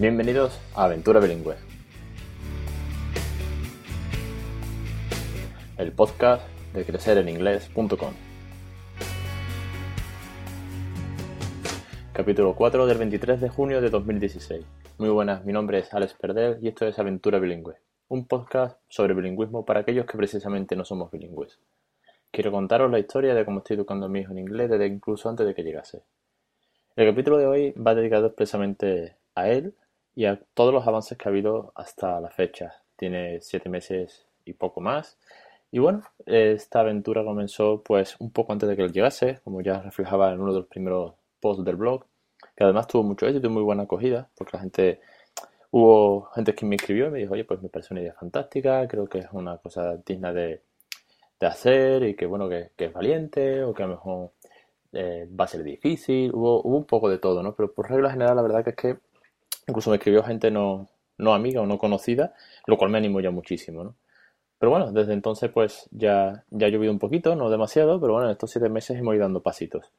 Bienvenidos a Aventura Bilingüe, el podcast de crecereninglés.com. Capítulo 4 del 23 de junio de 2016. Muy buenas, mi nombre es Alex Perdel y esto es Aventura Bilingüe, un podcast sobre bilingüismo para aquellos que precisamente no somos bilingües. Quiero contaros la historia de cómo estoy educando a mi hijo en inglés desde incluso antes de que llegase. El capítulo de hoy va dedicado expresamente a él y a todos los avances que ha habido hasta la fecha. Tiene siete meses y poco más. Y bueno, esta aventura comenzó pues un poco antes de que él llegase, como ya reflejaba en uno de los primeros posts del blog, que además tuvo mucho éxito y muy buena acogida, porque la gente, hubo gente que me escribió y me dijo, oye, pues me parece una idea fantástica, creo que es una cosa digna de, hacer y que bueno, que, es valiente o que a lo mejor eh, va a ser difícil, hubo, hubo un poco de todo, ¿no? Pero por regla general la verdad que es que Incluso me escribió gente no, no amiga o no conocida, lo cual me animó ya muchísimo, ¿no? Pero bueno, desde entonces pues ya, ya ha llovido un poquito, no demasiado, pero bueno, en estos siete meses hemos ido dando pasitos.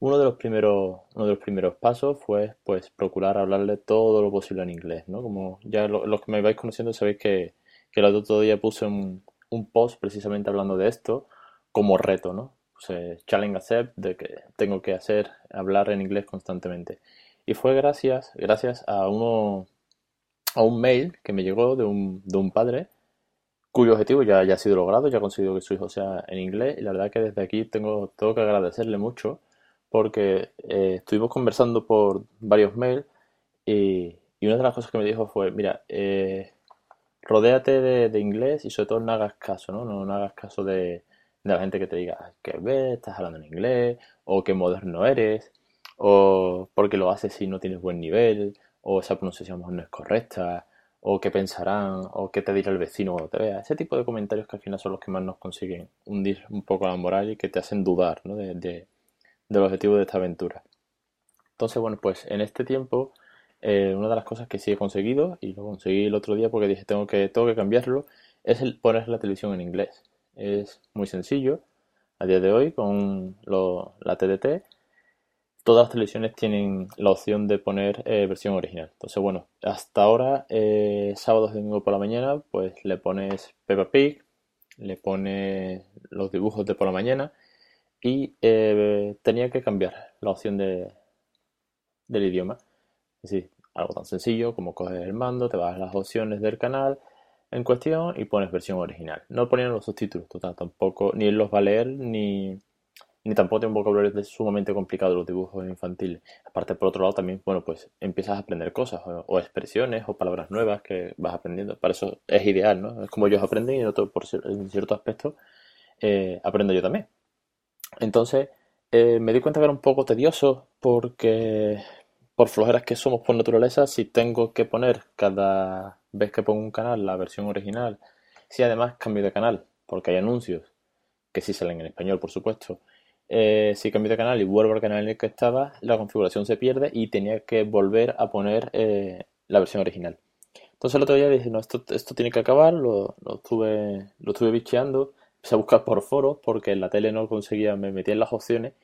Uno de los primeros, uno de los primeros pasos fue pues procurar hablarle todo lo posible en inglés, ¿no? Como ya los que me vais conociendo sabéis que, que el otro día puse un, un post precisamente hablando de esto como reto, ¿no? Puse challenge accept de que tengo que hacer, hablar en inglés constantemente. Y fue gracias, gracias a uno a un mail que me llegó de un, de un padre cuyo objetivo ya, ya ha sido logrado, ya ha conseguido que su hijo sea en inglés y la verdad que desde aquí tengo, tengo que agradecerle mucho porque eh, estuvimos conversando por varios mails y, y, una de las cosas que me dijo fue, mira, eh, rodéate de, inglés y sobre todo no hagas caso, ¿no? No, no hagas caso de, de, la gente que te diga que ves, estás hablando en inglés o que moderno eres o porque lo haces si no tienes buen nivel, o esa pronunciación no es correcta, o qué pensarán, o qué te dirá el vecino cuando te vea. Ese tipo de comentarios que al final son los que más nos consiguen hundir un poco la moral y que te hacen dudar ¿no? de, de, del objetivo de esta aventura. Entonces, bueno, pues en este tiempo, eh, una de las cosas que sí he conseguido, y lo conseguí el otro día porque dije tengo que, tengo que cambiarlo, es el poner la televisión en inglés. Es muy sencillo a día de hoy con lo, la TDT todas las televisiones tienen la opción de poner eh, versión original. Entonces, bueno, hasta ahora, eh, sábado y por la mañana, pues le pones Peppa Pig, le pones los dibujos de por la mañana y eh, tenía que cambiar la opción de, del idioma. Es decir, algo tan sencillo como coges el mando, te vas a las opciones del canal en cuestión y pones versión original. No ponían los subtítulos, tampoco, ni los va a leer ni ni tampoco tiene un vocabulario sumamente complicado los dibujos infantiles. Aparte, por otro lado, también, bueno, pues empiezas a aprender cosas o, expresiones o palabras nuevas que vas aprendiendo. Para eso es ideal, ¿no? Es como ellos aprenden y en, otro, en cierto aspecto eh, aprendo yo también. Entonces, eh, me di cuenta que era un poco tedioso porque por flojeras que somos por naturaleza, si tengo que poner cada vez que pongo un canal la versión original, si además cambio de canal, porque hay anuncios que sí salen en español, por supuesto, eh, si cambio de canal y vuelvo al canal en el que estaba, la configuración se pierde y tenía que volver a poner eh, la versión original. Entonces el otro día dije, no, esto, esto tiene que acabar, lo, lo, estuve, lo estuve bicheando, empecé a buscar por foros porque en la tele no conseguía, me metía en las opciones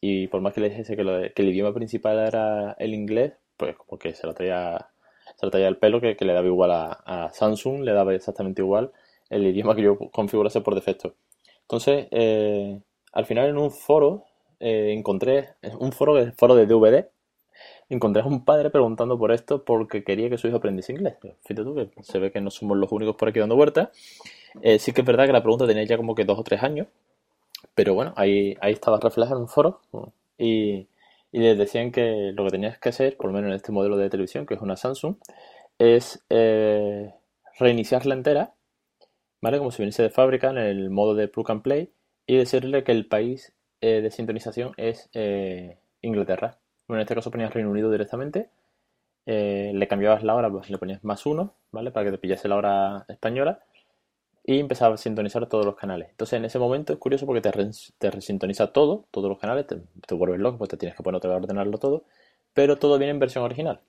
y por más que le dijese que, que el idioma principal era el inglés, pues como que se lo traía, se lo traía el pelo, que, que le daba igual a, a, Samsung, le daba exactamente igual el idioma que yo configurase por defecto. Entonces, eh, al final en un foro eh, encontré, un foro, foro de DVD, encontré a un padre preguntando por esto porque quería que su hijo aprendiese inglés. Fíjate tú que se ve que no somos los únicos por aquí dando vueltas. Eh, sí que es verdad que la pregunta tenía ya como que dos o tres años, pero bueno, ahí, ahí estaba reflejado en un foro y, y les decían que lo que tenías que hacer, por lo menos en este modelo de televisión, que es una Samsung, es eh, reiniciarla entera, ¿vale? Como si viniese de fábrica en el modo de plug and play y decirle que el país eh, de sintonización es eh, Inglaterra. Bueno, en este caso ponías Reino Unido directamente, eh, le cambiabas la hora, pues le ponías más uno, ¿vale? Para que te pillase la hora española y empezaba a sintonizar todos los canales. Entonces en ese momento es curioso porque te, te resintoniza todo, todos los canales, te, te vuelves loco, pues te tienes que poner otra vez a ordenarlo todo, pero todo viene en versión original.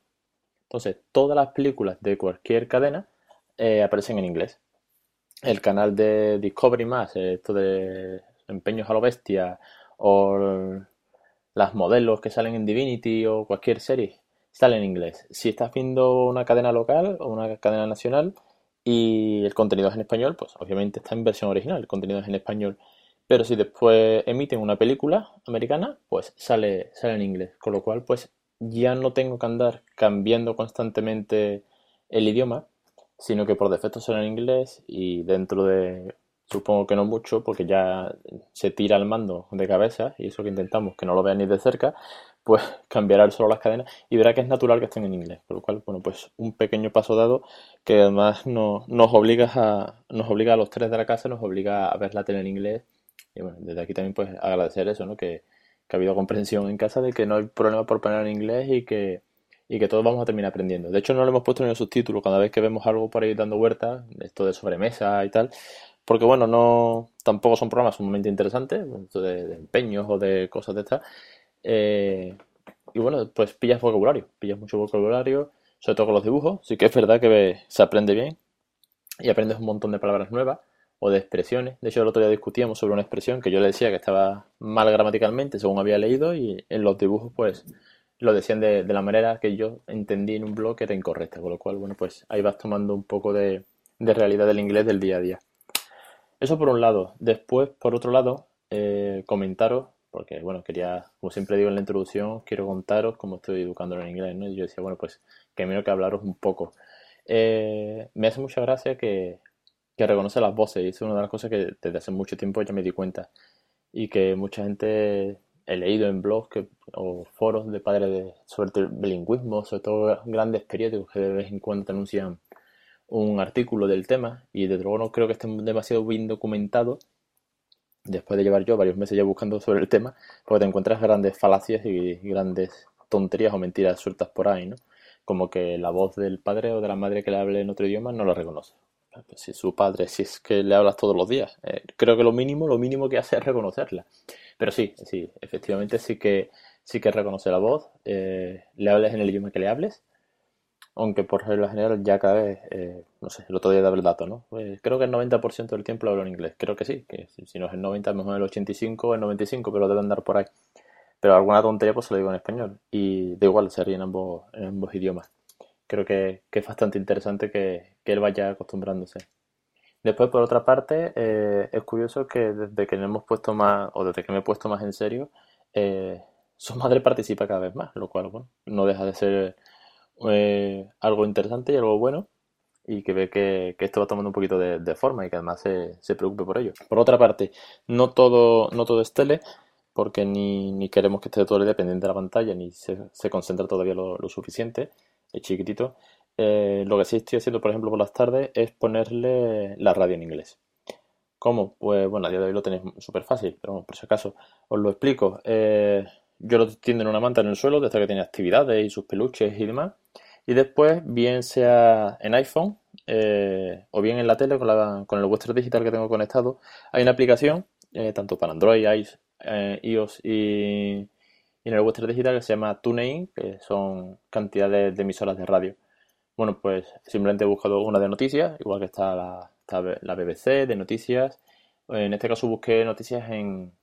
Entonces todas las películas de cualquier cadena aparecen en inglés. El canal de Discovery más, esto de empeños a lo bestia o las modelos que salen en Divinity o cualquier serie sale en inglés. Si estás viendo una cadena local o una cadena nacional y el contenido es en español, pues obviamente está en versión original, el contenido es en español. Pero si después emiten una película americana, pues sale, sale en inglés. Con lo cual, pues ya no tengo que andar cambiando constantemente el idioma, sino que por defecto sale en inglés y dentro de, supongo que no mucho, porque ya se tira el mando de cabeza y eso que intentamos, que no lo vean ni de cerca, pues cambiará solo las cadenas y verá que es natural que estén en inglés. Por lo cual, bueno, pues un pequeño paso dado que además nos, nos, obliga a, nos obliga a los tres de la casa, nos obliga a ver la tele en inglés. Y bueno, desde aquí también pues agradecer eso, ¿no? Que, que ha habido comprensión en casa de que no hay problema por poner en inglés y que, y que todos vamos a terminar aprendiendo. De hecho, no lo hemos puesto en el subtítulo cada vez que vemos algo por ahí dando vueltas, esto de sobremesa y tal, porque bueno, no tampoco son programas sumamente interesantes, de, de empeños o de cosas de estas, eh, y bueno, pues pillas vocabulario, pillas mucho vocabulario, sobre todo con los dibujos. Sí que es verdad que se aprende bien y aprendes un montón de palabras nuevas o de expresiones. De hecho, el otro día discutíamos sobre una expresión que yo le decía que estaba mal gramaticalmente, según había leído, y en los dibujos, pues lo decían de, la manera que yo entendí en un blog que era incorrecta. Con lo cual, bueno, pues ahí vas tomando un poco de, de realidad del inglés del día a día. Eso por un lado. Después, por otro lado, eh, comentaros porque bueno, quería, como siempre digo en la introducción, quiero contaros cómo estoy educándolo en inglés, ¿no? Y yo decía, bueno, pues que menos que hablaros un poco. Eh, me hace mucha gracia que, que reconoce las voces, y es una de las cosas que desde hace mucho tiempo ya me di cuenta, y que mucha gente he leído en blogs o foros de padres de, sobre el bilingüismo, sobre todo grandes periódicos que de vez en cuando te anuncian un artículo del tema, y desde luego no creo que estén demasiado bien documentados después de llevar yo varios meses ya buscando sobre el tema, porque te encuentras grandes falacias y grandes tonterías o mentiras sueltas por ahí, ¿no? Como que la voz del padre o de la madre que le hable en otro idioma no la reconoce. Si su padre, si es que le hablas todos los días, eh, creo que lo mínimo, lo mínimo que hace es reconocerla. Pero sí, sí, efectivamente sí que sí que reconoce la voz, eh, le hables en el idioma que le hables, aunque por regla general ya cada vez, eh, no sé, el otro día daba el dato, ¿no? Pues creo que el 90% del tiempo lo hablo en inglés, creo que sí, que si no es el 90, mejor el 85 o el 95, pero debe andar por ahí. Pero alguna tontería pues se lo digo en español y da igual, sería en ambos, en ambos idiomas. Creo que, es bastante interesante que, él vaya acostumbrándose. Después, por otra parte, eh, es curioso que desde que hemos puesto más, o desde que me he puesto más en serio, eh, su madre participa cada vez más, lo cual, bueno, no deja de ser eh, algo interesante y algo bueno y que ve que, esto va tomando un poquito de, forma y que además se, preocupe por ello. Por otra parte, no todo, no todo es tele, porque ni, ni queremos que esté todo el día pendiente de la pantalla, ni se, se concentra todavía lo, suficiente, es chiquitito. Eh, lo que sí estoy haciendo, por ejemplo, por las tardes es ponerle la radio en inglés. ¿Cómo? Pues bueno, a día de hoy lo tenéis súper fácil, pero por si acaso os lo explico. Eh, yo lo tiendo en una manta en el suelo, desde que tiene actividades y sus peluches y demás. Y después, bien sea en iPhone eh, o bien en la tele con, la, con el Western Digital que tengo conectado, hay una aplicación, eh, tanto para Android, iOS eh, y, en el Western Digital que se llama TuneIn, que son cantidades de emisoras de radio. Bueno, pues simplemente he buscado una de noticias, igual que está la, la BBC de noticias. En este caso busqué noticias en,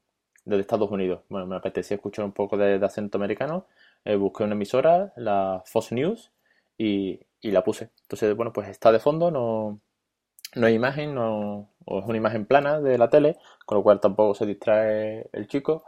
desde Estados Unidos. Bueno, me apetecía escuchar un poco de, acento americano. Eh, busqué una emisora, la Fox News, y, la puse. Entonces, bueno, pues está de fondo, no, no hay imagen, no, o es una imagen plana de la tele, con lo cual tampoco se distrae el chico,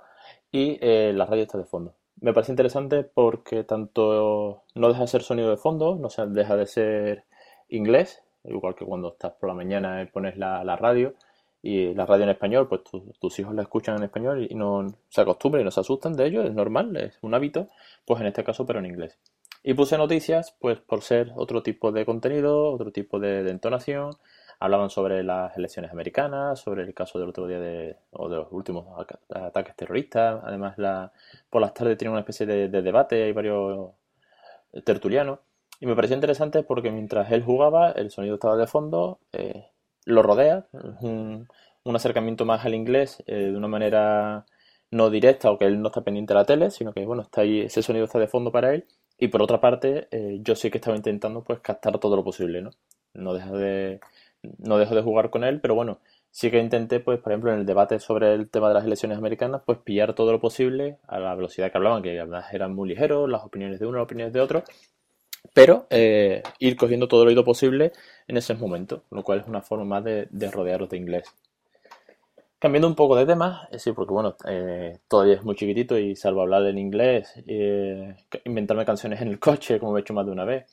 y eh, la radio está de fondo. Me parece interesante porque tanto no deja de ser sonido de fondo, no deja de ser inglés, igual que cuando estás por la mañana y pones la, la radio, y la radio en español, pues tus hijos la escuchan en español y no se acostumbran y no se asustan de ello, es normal, es un hábito, pues en este caso, pero en inglés. Y puse noticias, pues por ser otro tipo de contenido, otro tipo de, entonación. Hablaban sobre las elecciones americanas, sobre el caso del otro día de, o de los últimos ataques terroristas. Además, la, por las tardes tiene una especie de, debate, hay varios tertulianos. Y me pareció interesante porque mientras él jugaba, el sonido estaba de fondo, eh, lo rodea, un, acercamiento más al inglés eh, de una manera no directa o que él no está pendiente de la tele, sino que bueno, está ahí, ese sonido está de fondo para él. Y por otra parte, eh, yo sí que estaba intentando pues captar todo lo posible, ¿no? No deja de, no dejo de jugar con él, pero bueno, sí que intenté, pues, por ejemplo, en el debate sobre el tema de las elecciones americanas, pues pillar todo lo posible a la velocidad que hablaban, que además eran muy ligeros, las opiniones de uno, las opiniones de otro, pero eh, ir cogiendo todo lo oído posible en ese momento, lo cual es una forma más de, de rodearos de inglés. Cambiando un poco de tema, eh, sí, porque bueno, eh, todavía es muy chiquitito y salvo hablar en inglés, inventarme canciones en el coche, como he hecho más de una vez,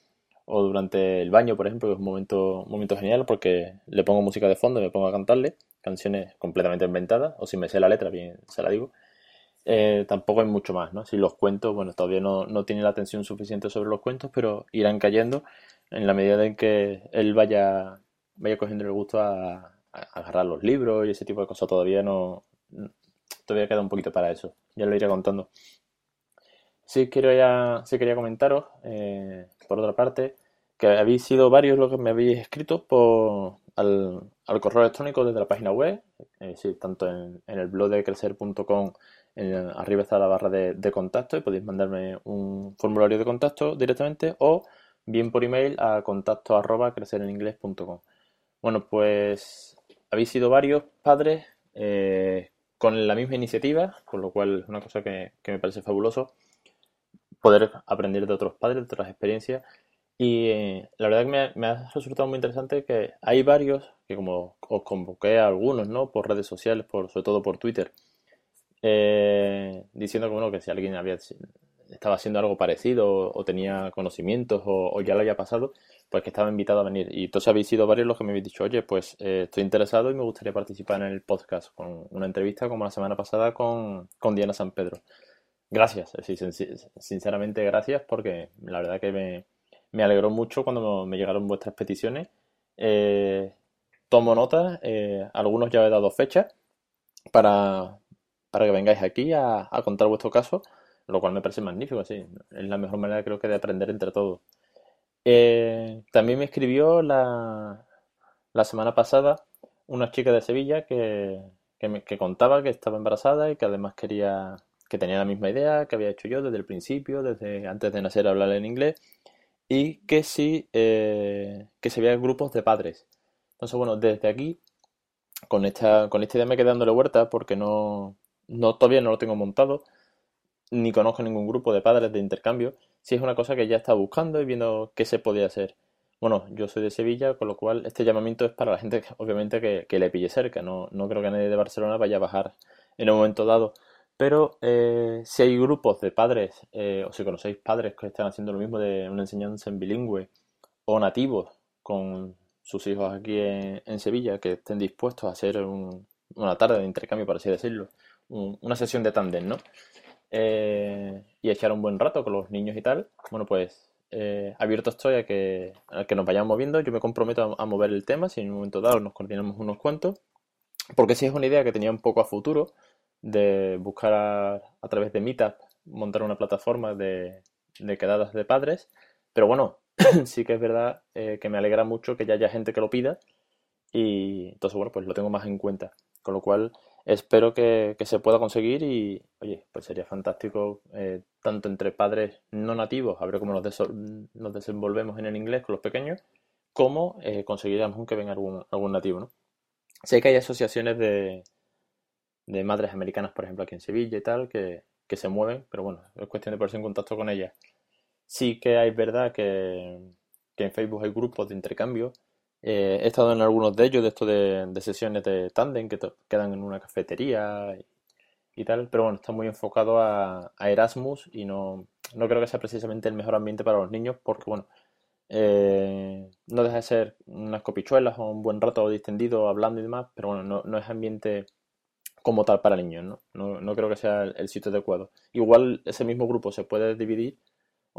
o durante el baño, por ejemplo, que es un momento, un momento genial porque le pongo música de fondo y me pongo a cantarle canciones completamente inventadas, o si me sé la letra, bien se la digo. Eh, tampoco hay mucho más, ¿no? Si los cuentos, bueno, todavía no, no tiene la atención suficiente sobre los cuentos, pero irán cayendo en la medida en que él vaya, vaya cogiendo el gusto a, agarrar los libros y ese tipo de cosas. Todavía no, todavía queda un poquito para eso. Ya lo iré contando. Sí, quiero ya, sí quería comentaros, eh, por otra parte, que habéis sido varios los que me habéis escrito por, al, correo electrónico desde la página web, eh, sí, tanto en, el blog de crecer.com, arriba está la barra de, contacto y podéis mandarme un formulario de contacto directamente o bien por email a contacto arroba. Bueno, pues habéis sido varios padres eh, con la misma iniciativa, con lo cual es una cosa que, que me parece fabuloso poder aprender de otros padres, de otras experiencias. Y eh, la verdad que me ha, resultado muy interesante que hay varios, que como os convoqué a algunos, ¿no? Por redes sociales, sobre todo por Twitter, eh, diciendo que, bueno, que si alguien había, estaba haciendo algo parecido o, tenía conocimientos o, ya lo había pasado, pues que estaba invitado a venir. Y entonces habéis sido varios los que me habéis dicho, oye, pues eh, estoy interesado y me gustaría participar en el podcast con una entrevista como la semana pasada con, con Diana San Pedro. Gracias, sinceramente gracias porque la verdad que me, alegró mucho cuando me llegaron vuestras peticiones. Eh, tomo nota, algunos ya he dado fecha para, para que vengáis aquí a, contar vuestro caso, lo cual me parece magnífico, sí, es la mejor manera creo que de aprender entre todos. Eh, también me escribió la, la semana pasada una chica de Sevilla que, que contaba que estaba embarazada y que además quería que tenía la misma idea que había hecho yo desde el principio, desde antes de nacer hablar en inglés, y que sí, eh, que se veían grupos de padres. Entonces, bueno, desde aquí, con esta, con esta idea me quedé dándole vuelta porque no, no, todavía no lo tengo montado, ni conozco ningún grupo de padres de intercambio. Sí es una cosa que ya estaba buscando y viendo qué se podía hacer. Bueno, yo soy de Sevilla, con lo cual este llamamiento es para la gente, obviamente, que, que le pille cerca. No, no creo que nadie de Barcelona vaya a bajar en un momento dado pero eh, si hay grupos de padres, eh, o si conocéis padres que están haciendo lo mismo de una enseñanza en bilingüe o nativos con sus hijos aquí en, Sevilla, que estén dispuestos a hacer una tarde de intercambio, por así decirlo, una sesión de tándem, ¿no? Eh, y echar un buen rato con los niños y tal, bueno, pues abierto estoy a que, que nos vayamos moviendo. Yo me comprometo a, a, mover el tema si en un momento dado nos coordinamos unos cuantos, porque si es una idea que tenía un poco a futuro de buscar a, través de Meetup montar una plataforma de, quedadas de padres. Pero bueno, sí que es verdad eh, que me alegra mucho que ya haya gente que lo pida y entonces bueno, pues lo tengo más en cuenta. Con lo cual espero que, se pueda conseguir y oye, pues sería fantástico eh, tanto entre padres no nativos, a ver cómo nos, nos, desenvolvemos en el inglés con los pequeños, como eh, conseguiríamos que venga algún, algún nativo, ¿no? Sé que hay asociaciones de, de madres americanas, por ejemplo, aquí en Sevilla y tal, que, se mueven, pero bueno, es cuestión de ponerse en contacto con ellas. Sí que hay verdad que, en Facebook hay grupos de intercambio. Eh, he estado en algunos de ellos, de estos de, sesiones de tándem que quedan en una cafetería y, tal, pero bueno, está muy enfocado a, Erasmus y no, no creo que sea precisamente el mejor ambiente para los niños porque, bueno, eh, no deja de ser unas copichuelas o un buen rato distendido hablando y demás, pero bueno, no, no es ambiente como tal para niños, ¿no? No, no creo que sea el, sitio adecuado. Igual ese mismo grupo se puede dividir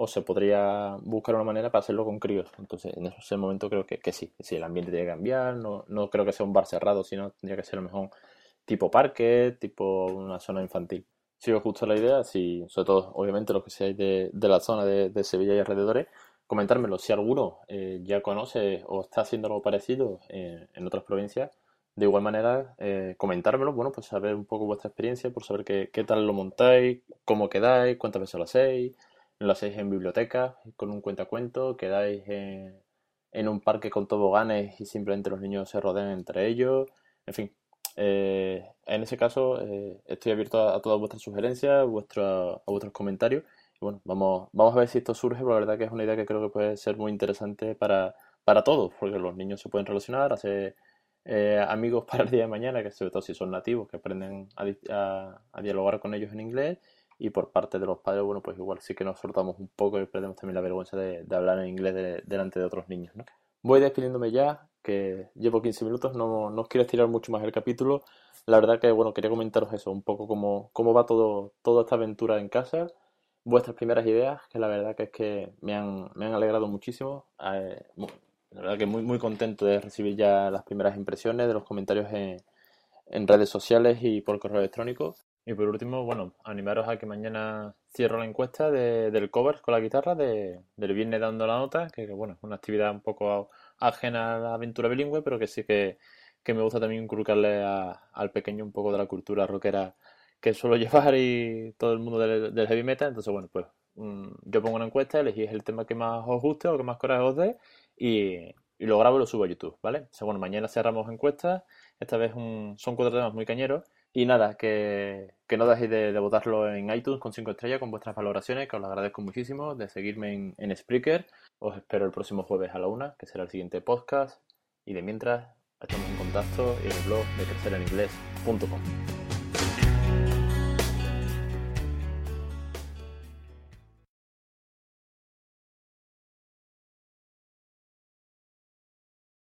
o se podría buscar una manera para hacerlo con críos. Entonces, en ese momento creo que, que sí, sí, el ambiente tiene que cambiar, no, no creo que sea un bar cerrado, sino tendría que ser a lo mejor tipo parque, tipo una zona infantil. Si os gusta la idea, si, sobre todo, obviamente, los que seáis de, de la zona de, Sevilla y alrededores, comentármelo. Si alguno eh, ya conoce o está haciendo algo parecido eh, en otras provincias, de igual manera, eh, comentármelo, bueno, pues saber un poco vuestra experiencia, por saber qué, qué tal lo montáis, cómo quedáis, cuántas veces lo hacéis, lo hacéis en biblioteca, con un cuentacuento, quedáis en, en un parque con toboganes y simplemente los niños se rodean entre ellos, En fin, eh, en ese caso eh, estoy abierto a, todas vuestras sugerencias, a vuestros comentarios. Y bueno, vamos, vamos a ver si esto surge, porque la verdad que es una idea que creo que puede ser muy interesante para, para todos, porque los niños se pueden relacionar, hacer eh, amigos para el día de mañana, que sobre todo si son nativos, que aprenden a, a, dialogar con ellos en inglés. Y por parte de los padres, bueno, pues igual sí que nos soltamos un poco y perdemos también la vergüenza de, hablar en inglés delante de otros niños, ¿no? Voy despidiéndome ya, que llevo 15 minutos, no, no os quiero estirar mucho más el capítulo. La verdad que, bueno, quería comentaros eso, un poco cómo, cómo va todo, toda esta aventura en casa, vuestras primeras ideas, que la verdad que es que me han, me han alegrado muchísimo. Eh, la verdad que muy, muy contento de recibir ya las primeras impresiones de los comentarios en, en redes sociales y por correo electrónico. Y por último, bueno, animaros a que mañana cierro la encuesta de, del cover con la guitarra de, del viernes dando la nota, que, bueno, es una actividad un poco ajena a la aventura bilingüe, pero que sí que, que me gusta también inculcarle al pequeño un poco de la cultura rockera que suelo llevar y todo el mundo del, heavy metal. Entonces, bueno, pues mm, yo pongo una encuesta, elegís el tema que más os guste o que más coraje os dé y, y lo grabo y lo subo a YouTube, ¿vale? O sea, bueno, mañana cerramos encuestas, esta vez son cuatro temas muy cañeros y nada, que, que no dejéis de, de, votarlo en iTunes con 5 estrellas con vuestras valoraciones, que os lo agradezco muchísimo, de seguirme en, en Spreaker. Os espero el próximo jueves a la una, que será el siguiente podcast. Y de mientras, estamos en contacto en el blog de crecereninglés.com.